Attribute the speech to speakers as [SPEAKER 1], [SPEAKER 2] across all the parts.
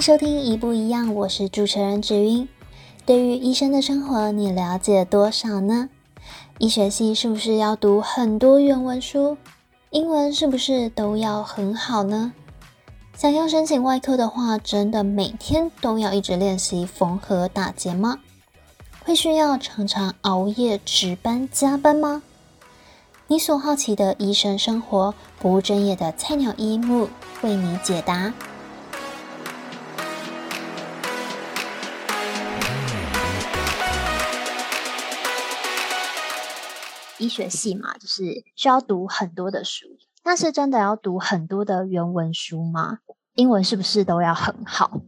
[SPEAKER 1] 收听一不一样，我是主持人芷云。对于医生的生活，你了解多少呢？医学系是不是要读很多原文书？英文是不是都要很好呢？想要申请外科的话，真的每天都要一直练习缝合打结吗？会需要常常熬夜值班加班吗？你所好奇的医生生活，不务正业的菜鸟医木为你解答。医学系嘛，就是需要读很多的书。那是真的要读很多的原文书吗？英文是不是都要很好？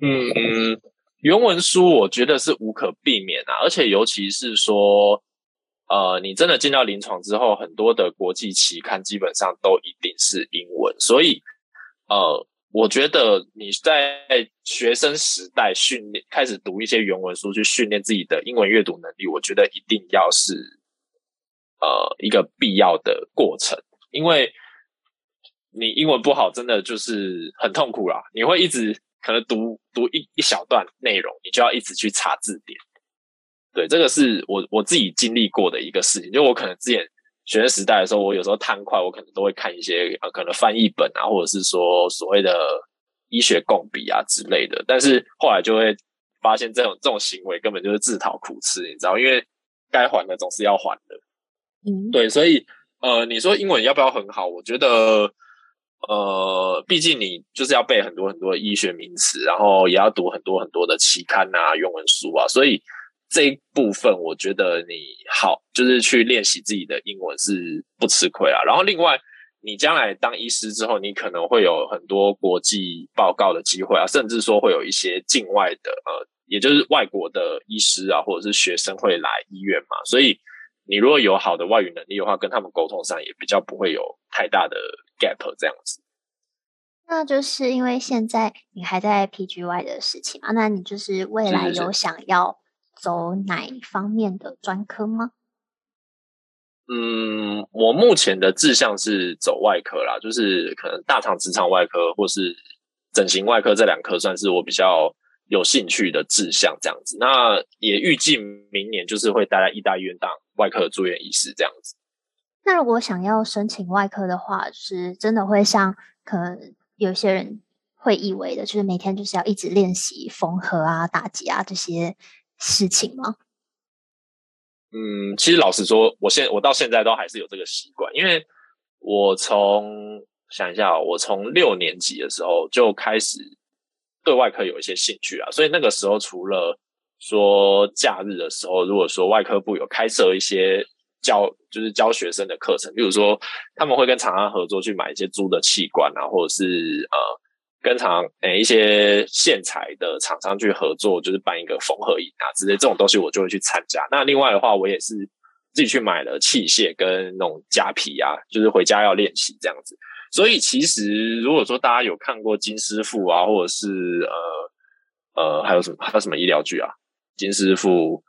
[SPEAKER 2] 嗯嗯，原文书我觉得是无可避免啊，而且尤其是说，呃，你真的进到临床之后，很多的国际期刊基本上都一定是英文，所以，呃，我觉得你在学生时代训练，开始读一些原文书去训练自己的英文阅读能力，我觉得一定要是。呃，一个必要的过程，因为你英文不好，真的就是很痛苦啦。你会一直可能读读一一小段内容，你就要一直去查字典。对，这个是我我自己经历过的一个事情。就我可能之前学生时代的时候，我有时候贪快，我可能都会看一些呃，可能翻译本啊，或者是说所谓的医学共笔啊之类的。但是后来就会发现，这种这种行为根本就是自讨苦吃，你知道，因为该还的总是要还的。对，所以呃，你说英文要不要很好？我觉得呃，毕竟你就是要背很多很多的医学名词，然后也要读很多很多的期刊啊、原文书啊，所以这一部分我觉得你好，就是去练习自己的英文是不吃亏啊。然后另外，你将来当医师之后，你可能会有很多国际报告的机会啊，甚至说会有一些境外的呃，也就是外国的医师啊，或者是学生会来医院嘛，所以。你如果有好的外语能力的话，跟他们沟通上也比较不会有太大的 gap 这样子。
[SPEAKER 1] 那就是因为现在你还在 PGY 的事情嘛？那你就是未来有想要走哪一方面的专科吗？
[SPEAKER 2] 嗯，我目前的志向是走外科啦，就是可能大肠直肠外科或是整形外科这两科算是我比较有兴趣的志向这样子。那也预计明年就是会待在医大医院当。外科住院医师这样子。
[SPEAKER 1] 那如果想要申请外科的话，是真的会像可能有些人会以为的，就是每天就是要一直练习缝合啊、打结啊这些事情吗？
[SPEAKER 2] 嗯，其实老实说，我现我到现在都还是有这个习惯，因为我从想一下，我从六年级的时候就开始对外科有一些兴趣啊，所以那个时候除了说假日的时候，如果说外科部有开设一些教，就是教学生的课程，比如说他们会跟厂商合作去买一些租的器官啊，或者是呃跟厂诶、一些线材的厂商去合作，就是办一个缝合营啊之类这种东西，我就会去参加。那另外的话，我也是自己去买了器械跟那种夹皮啊，就是回家要练习这样子。所以其实如果说大家有看过金师傅啊，或者是呃呃还有什么还有什么医疗剧啊？金师傅，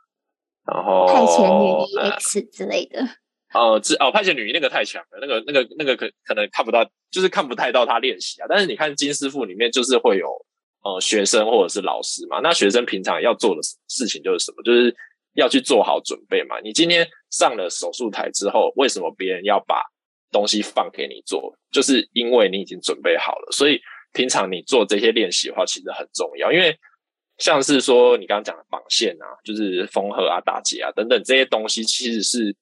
[SPEAKER 2] 然后
[SPEAKER 1] 派遣女医 X 之类的，
[SPEAKER 2] 呃、哦，哦，派遣女医那个太强了，那个、那个、那个可可能看不到，就是看不太到他练习啊。但是你看金师傅里面，就是会有呃学生或者是老师嘛。那学生平常要做的事情就是什么？就是要去做好准备嘛。你今天上了手术台之后，为什么别人要把东西放给你做？就是因为你已经准备好了。所以平常你做这些练习的话，其实很重要，因为。像是说你刚刚讲的绑线啊，就是缝合啊、打结啊等等这些东西，其实是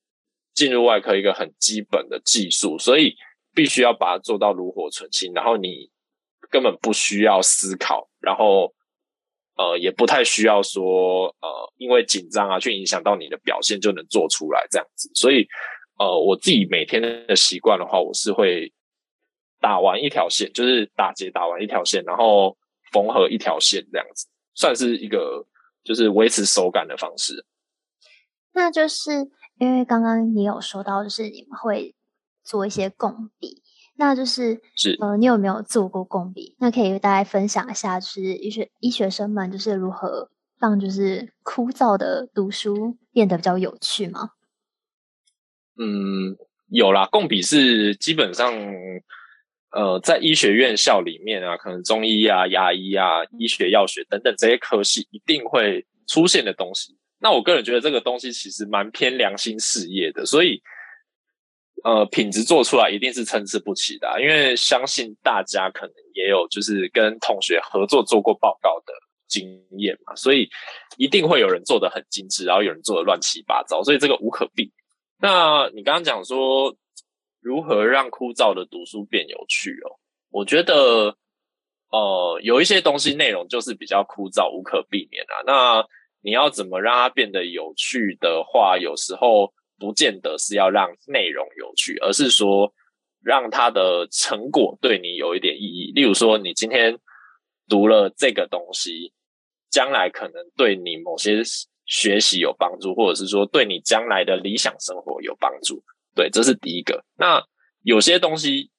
[SPEAKER 2] 进入外科一个很基本的技术，所以必须要把它做到炉火纯青。然后你根本不需要思考，然后呃也不太需要说呃因为紧张啊去影响到你的表现就能做出来这样子。所以呃我自己每天的习惯的话，我是会打完一条线，就是打结打完一条线，然后缝合一条线这样子。算是一个就是维持手感的方式。
[SPEAKER 1] 那就是因为刚刚你有说到，就是你们会做一些共笔，那就是
[SPEAKER 2] 是
[SPEAKER 1] 呃，你有没有做过共笔？那可以大家分享一下，就是医学医学生们就是如何让就是枯燥的读书变得比较有趣吗？
[SPEAKER 2] 嗯，有啦，共笔是基本上呃，在医学院校里面啊，可能中医啊、牙医啊、医学药学等等这些科系一定会出现的东西。那我个人觉得这个东西其实蛮偏良心事业的，所以呃，品质做出来一定是参差不齐的啊。因为相信大家可能也有就是跟同学合作做过报告的经验嘛，所以一定会有人做的很精致，然后有人做的乱七八糟，所以这个无可避。那你刚刚讲说。如何让枯燥的读书变有趣哦？我觉得，呃，有一些东西内容就是比较枯燥，无可避免啊。那你要怎么让它变得有趣的话，有时候不见得是要让内容有趣，而是说让它的成果对你有一点意义。例如说，你今天读了这个东西，将来可能对你某些学习有帮助，或者是说对你将来的理想生活有帮助。对，这是第一个。那有些东西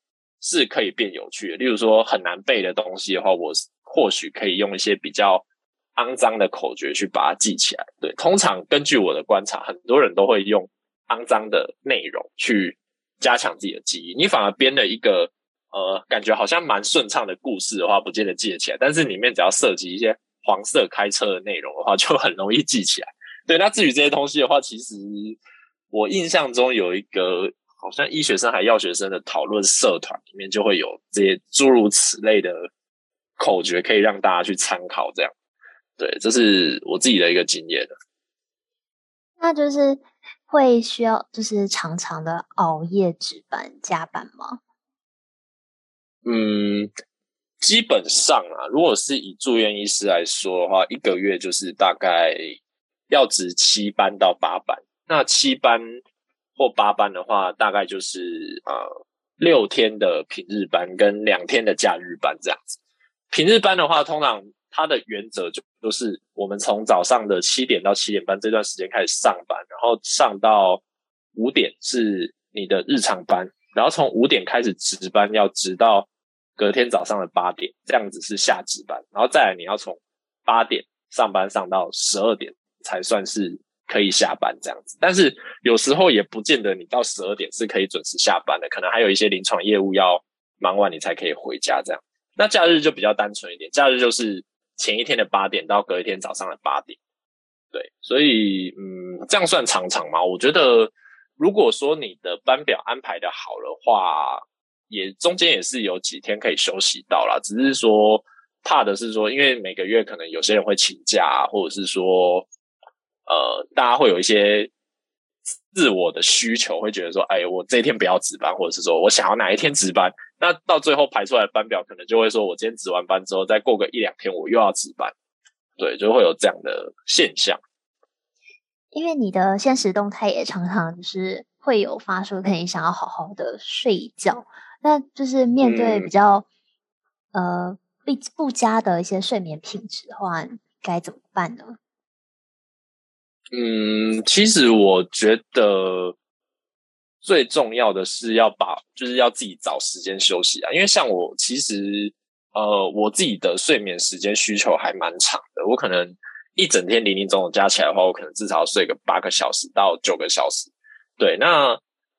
[SPEAKER 2] 是可以变有趣的，例如说很难背的东西的话，我或许可以用一些比较肮脏的口诀去把它记起来。对，通常根据我的观察，很多人都会用肮脏的内容去加强自己的记忆。你反而编了一个呃，感觉好像蛮顺畅的故事的话，不见得记得起来。但是里面只要涉及一些黄色开车的内容的话，就很容易记起来。对，那至于这些东西的话，其实。我印象中有一个好像医学生还药学生的讨论社团里面就会有这些诸如此类的口诀，可以让大家去参考。这样，对，这是我自己的一个经验。
[SPEAKER 1] 那就是会需要就是常常的熬夜值班加班吗？
[SPEAKER 2] 嗯，基本上啊，如果是以住院医师来说的话，一个月就是大概要值七班到八班。那七班或八班的话，大概就是呃六天的平日班跟两天的假日班这样子。平日班的话，通常它的原则就就是我们从早上的七点到七点半这段时间开始上班，然后上到五点是你的日常班，然后从五点开始值班，要值到隔天早上的八点，这样子是下值班，然后再来你要从八点上班上到十二点才算是。可以下班这样子，但是有时候也不见得你到十二点是可以准时下班的，可能还有一些临床业务要忙完你才可以回家这样。那假日就比较单纯一点，假日就是前一天的八点到隔一天早上的八点。对，所以嗯，这样算常常吗？我觉得如果说你的班表安排的好的话，也中间也是有几天可以休息到啦。只是说怕的是说，因为每个月可能有些人会请假，或者是说。呃，大家会有一些自我的需求，会觉得说，哎，我这一天不要值班，或者是说我想要哪一天值班，那到最后排出来的班表，可能就会说我今天值完班之后，再过个一两天，我又要值班，对，就会有这样的现象。
[SPEAKER 1] 因为你的现实动态也常常就是会有发出，可能想要好好的睡一觉，那就是面对比较、嗯、呃不不佳的一些睡眠品质的话，该怎么办呢？
[SPEAKER 2] 嗯，其实我觉得最重要的是要把，就是要自己找时间休息啊。因为像我，其实呃，我自己的睡眠时间需求还蛮长的。我可能一整天零零总总加起来的话，我可能至少要睡个八个小时到九个小时。对，那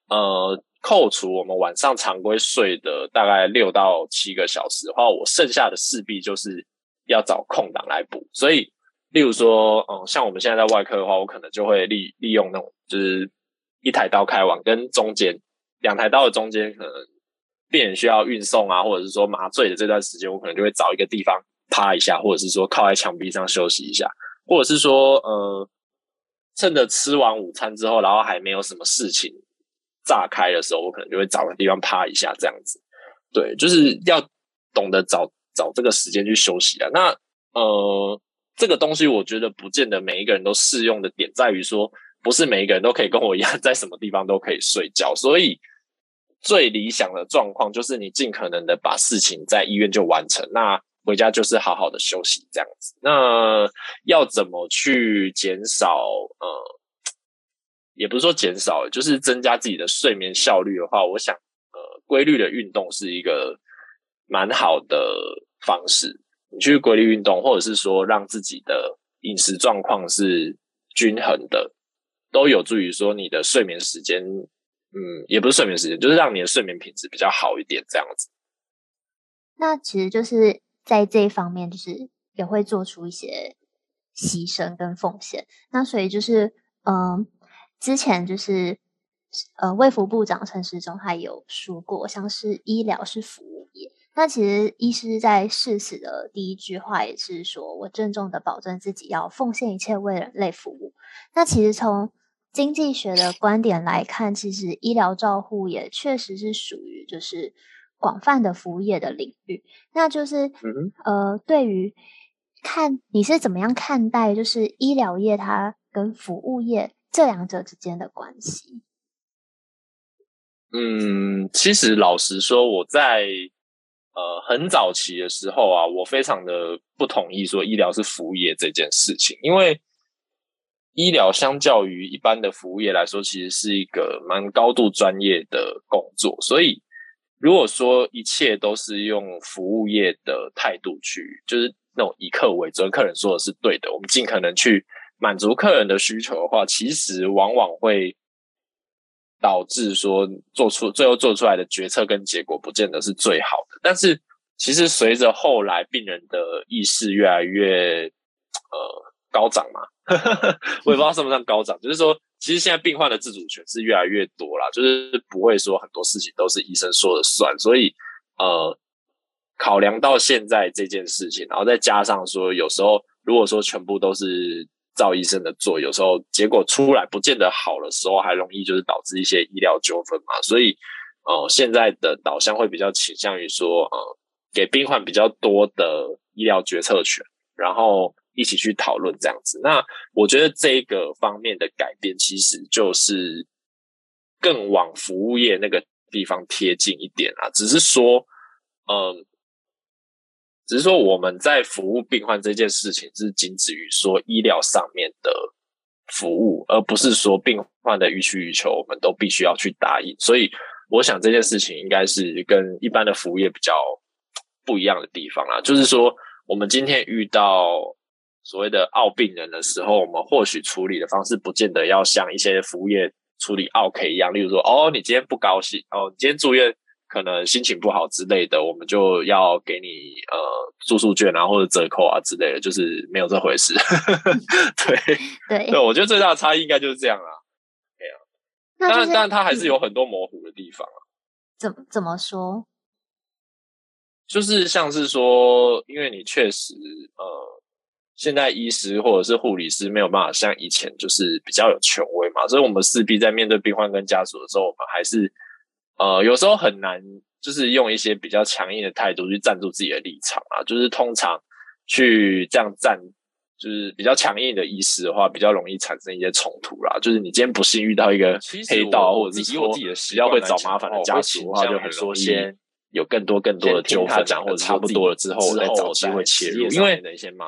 [SPEAKER 2] 呃，扣除我们晚上常规睡的大概六到七个小时的话，我剩下的势必就是要找空档来补。所以。例如说，嗯，像我们现在在外科的话，我可能就会利利用那种，就是一台刀开完，跟中间两台刀的中间，可能病人需要运送啊，或者是说麻醉的这段时间，我可能就会找一个地方趴一下，或者是说靠在墙壁上休息一下，或者是说，呃，趁着吃完午餐之后，然后还没有什么事情炸开的时候，我可能就会找个地方趴一下，这样子。对，就是要懂得找找这个时间去休息啊。那呃。这个东西我觉得不见得每一个人都适用的点在于说，不是每一个人都可以跟我一样 在什么地方都可以睡觉，所以最理想的状况就是你尽可能的把事情在医院就完成，那回家就是好好的休息这样子。那要怎么去减少？呃，也不是说减少，就是增加自己的睡眠效率的话，我想，呃，规律的运动是一个蛮好的方式。你去规律运动，或者是说让自己的饮食状况是均衡的，都有助于说你的睡眠时间，嗯，也不是睡眠时间，就是让你的睡眠品质比较好一点，这样子。
[SPEAKER 1] 那其实就是在这一方面，就是也会做出一些牺牲跟奉献。那所以就是，嗯、之前就是，呃，卫福部长陈时中他有说过，像是医疗是服务业。那其实医师在誓死的第一句话也是说：“我郑重的保证自己要奉献一切为人类服务。”那其实从经济学的观点来看，其实医疗照护也确实是属于就是。广泛的服务业的领域，那就是、嗯、呃，对于看你是怎么样看待，就是医疗业它跟服务业这两者之间的关系。
[SPEAKER 2] 嗯，其实老实说，我在呃很早期的时候啊，我非常的不同意说医疗是服务业这件事情，因为医疗相较于一般的服务业来说，其实是一个蛮高度专业的工作，所以。如果说一切都是用服务业的态度去，就是那种以客为尊，客人说的是对的，我们尽可能去满足客人的需求的话，其实往往会导致说做出最后做出来的决策跟结果不见得是最好的。但是其实随着后来病人的意识越来越呃高涨嘛，我也不知道算不算高涨，就是说。其实现在病患的自主权是越来越多啦，就是不会说很多事情都是医生说了算，所以呃，考量到现在这件事情，然后再加上说有时候如果说全部都是赵医生的做，有时候结果出来不见得好的时候，还容易就是导致一些医疗纠纷嘛，所以呃，现在的导向会比较倾向于说呃，给病患比较多的医疗决策权，然后。一起去讨论这样子，那我觉得这个方面的改变，其实就是更往服务业那个地方贴近一点啊。只是说，嗯，只是说我们在服务病患这件事情，是仅止于说医疗上面的服务，而不是说病患的予取予求，我们都必须要去答应。所以，我想这件事情应该是跟一般的服务业比较不一样的地方啦。就是说，我们今天遇到。所谓的奥病人的时候，我们或许处理的方式不见得要像一些服务业处理奥 K 一样，例如说，哦，你今天不高兴，哦，你今天住院可能心情不好之类的，我们就要给你呃住宿券啊或者折扣啊之类的，就是没有这回事。对
[SPEAKER 1] 对
[SPEAKER 2] 对，我觉得最大的差异应该就是这样啊。对啊，当然当然它还是有很多模糊的地方啊。
[SPEAKER 1] 怎么怎么说？
[SPEAKER 2] 就是像是说，因为你确实呃。现在医师或者是护理师没有办法像以前就是比较有权威嘛，所以我们势必在面对病患跟家属的时候，我们还是呃有时候很难，就是用一些比较强硬的态度去站住自己的立场啊。就是通常去这样站，就是比较强硬的意思的话，比较容易产生一些冲突啦。就是你今天不幸遇到一个黑道，或者是说比较会找麻烦的家属的话，就很容易。有更多更多的纠纷，然后差不多了之后，我再找机会切入。因为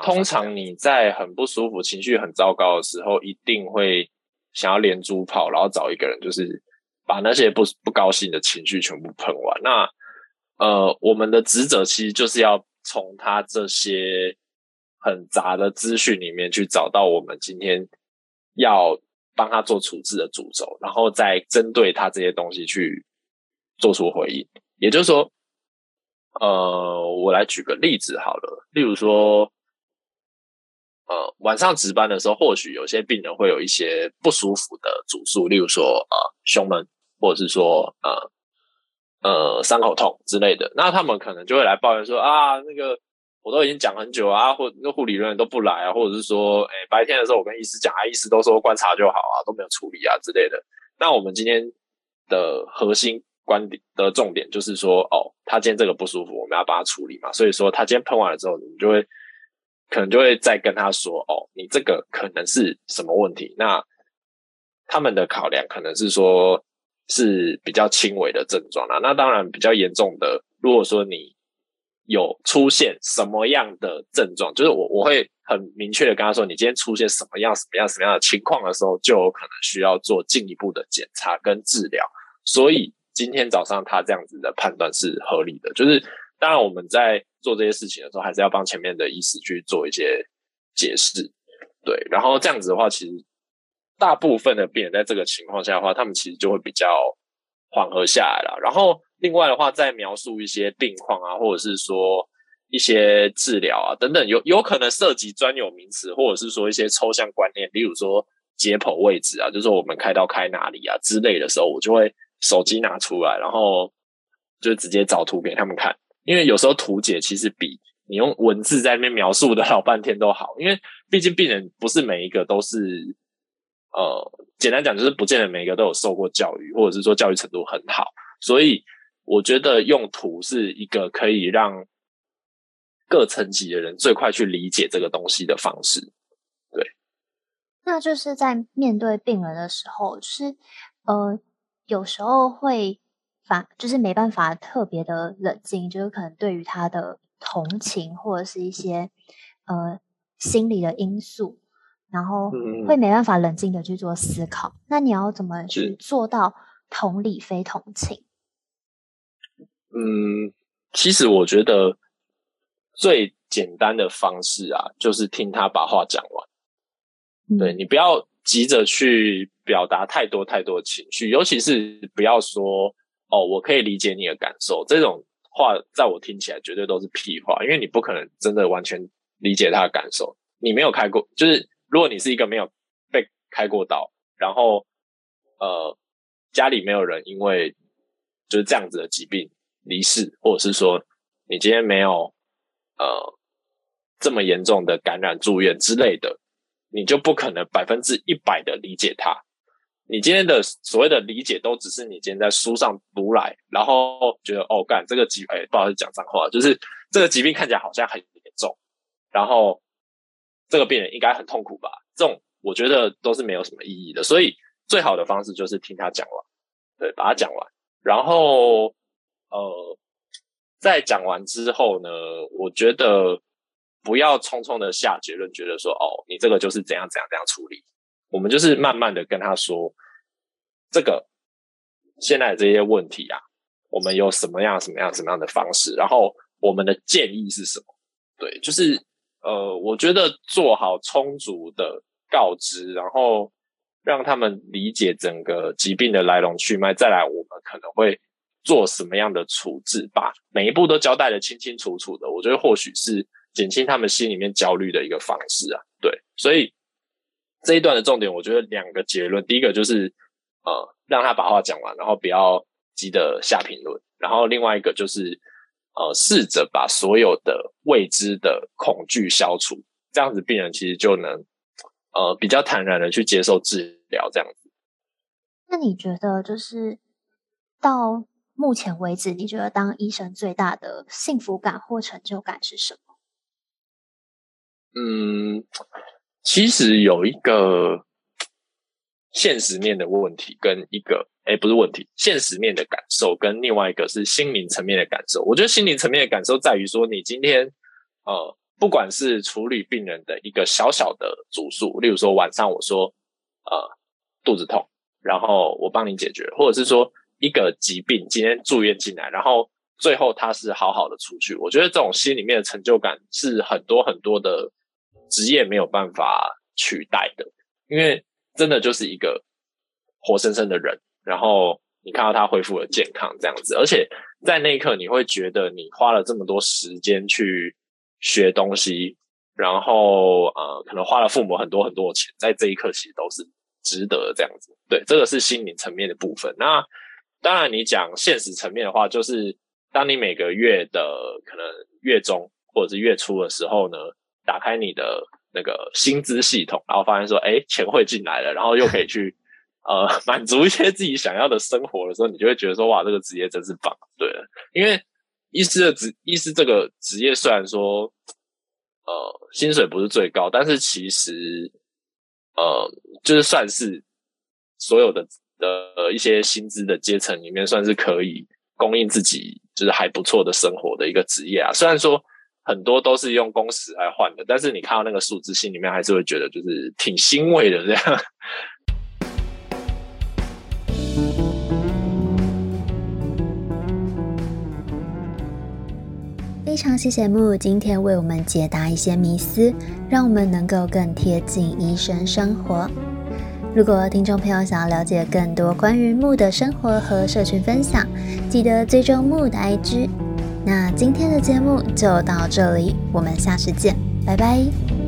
[SPEAKER 2] 通常你在很不舒服、情绪很糟糕的时候，一定会想要连珠炮，然后找一个人，就是把那些不不高兴的情绪全部喷完。那呃，我们的职责其实就是要从他这些很杂的资讯里面去找到我们今天要帮他做处置的主轴，然后再针对他这些东西去做出回应。也就是说，呃，我来举个例子好了。例如说，呃，晚上值班的时候，或许有些病人会有一些不舒服的主诉，例如说，呃，胸闷，或者是说，呃，呃，伤口痛之类的。那他们可能就会来抱怨说，啊，那个我都已经讲很久啊，或那护理人员都不来啊，或者是说，哎，白天的时候我跟医师讲啊，医师都说观察就好啊，都没有处理啊之类的。那我们今天的核心。观点的重点就是说，哦，他今天这个不舒服，我们要帮他处理嘛。所以说，他今天喷完了之后，你就会可能就会再跟他说，哦，你这个可能是什么问题？那他们的考量可能是说，是比较轻微的症状啦。那当然，比较严重的，如果说你有出现什么样的症状，就是我我会很明确的跟他说，你今天出现什么样什么样什么样的情况的时候，就有可能需要做进一步的检查跟治疗。所以。今天早上他这样子的判断是合理的，就是当然我们在做这些事情的时候，还是要帮前面的医师去做一些解释，对。然后这样子的话，其实大部分的病人在这个情况下的话，他们其实就会比较缓和下来了。然后另外的话，再描述一些病况啊，或者是说一些治疗啊等等，有有可能涉及专有名词，或者是说一些抽象观念，例如说解剖位置啊，就是说我们开刀开哪里啊之类的时候，我就会手机拿出来，然后就直接找图给他们看，因为有时候图解其实比你用文字在那边描述的 老半天都好，因为毕竟病人不是每一个都是。呃，简单讲就是不见得每一个都有受过教育，或者是说教育程度很好，所以我觉得用图是一个可以让各层级的人最快去理解这个东西的方式。对，
[SPEAKER 1] 那就是在面对病人的时候，就是呃，有时候会反，就是没办法特别的冷静，就是可能对于他的同情或者是一些呃心理的因素。然后会没办法冷静的去做思考，嗯、那你要怎么去做到同理非同情？
[SPEAKER 2] 嗯，其实我觉得最简单的方式啊，就是听他把话讲完。嗯、对，你不要急着去表达太多太多的情绪，尤其是不要说哦，我可以理解你的感受，这种话在我听起来绝对都是屁话，因为你不可能真的完全理解他的感受，你没有开过，就是。如果你是一个没有被开过刀，然后呃家里没有人因为就是这样子的疾病离世，或者是说你今天没有呃这么严重的感染住院之类的，你就不可能百分之一百的理解他。你今天的所谓的理解，都只是你今天在书上读来，然后觉得哦干这个疾病，不好意思讲脏话，就是这个疾病看起来好像很严重，然后。这个病人应该很痛苦吧？这种我觉得都是没有什么意义的。所以最好的方式就是听他讲完，对，把他讲完。然后呃，在讲完之后呢，我觉得不要匆匆的下结论，觉得说哦，你这个就是怎样怎样怎样处理。我们就是慢慢的跟他说，这个现在的这些问题啊，我们有什么样什么样什么样的方式，然后我们的建议是什么？对，就是。呃，我觉得做好充足的告知，然后让他们理解整个疾病的来龙去脉，再来我们可能会做什么样的处置，把每一步都交代得清清楚楚的。我觉得或许是减轻他们心里面焦虑的一个方式啊。对，所以这一段的重点，我觉得两个结论，第一个就是呃，让他把话讲完，然后不要急着下评论，然后另外一个就是。呃，试着把所有的未知的恐惧消除，这样子病人其实就能呃比较坦然的去接受治疗。这样子。
[SPEAKER 1] 那你觉得，就是到目前为止，你觉得当医生最大的幸福感或成就感是什么？
[SPEAKER 2] 嗯，其实有一个。现实面的问题跟一个，诶，不是问题，现实面的感受跟另外一个是心灵层面的感受。我觉得心灵层面的感受在于说，你今天，呃，不管是处理病人的一个小小的主诉，例如说晚上我说，呃，肚子痛，然后我帮你解决，或者是说一个疾病今天住院进来，然后最后他是好好的出去，我觉得这种心里面的成就感是很多很多的职业没有办法取代的，因为。真的就是一个活生生的人，然后你看到他恢复了健康这样子，而且在那一刻你会觉得你花了这么多时间去学东西，然后呃，可能花了父母很多很多的钱，在这一刻其实都是值得的这样子。对，这个是心灵层面的部分。那当然，你讲现实层面的话，就是当你每个月的可能月中或者是月初的时候呢，打开你的。那个薪资系统，然后发现说，哎，钱会进来了，然后又可以去 呃满足一些自己想要的生活的时候，你就会觉得说，哇，这个职业真是棒。对了，因为医师的职，医师这个职业虽然说呃薪水不是最高，但是其实呃就是算是所有的的一些薪资的阶层里面，算是可以供应自己就是还不错的生活的一个职业啊。虽然说。很多都是用工时来换的，但是你看到那个数字，心里面还是会觉得就是挺欣慰的这样。
[SPEAKER 1] 非常谢谢木今天为我们解答一些迷思，让我们能够更贴近医生生活。
[SPEAKER 3] 如果听众朋友想要了解更多关于木的生活和社群分享，记得追踪木的 IG。那今天的节目就到这里，我们下次见，拜拜。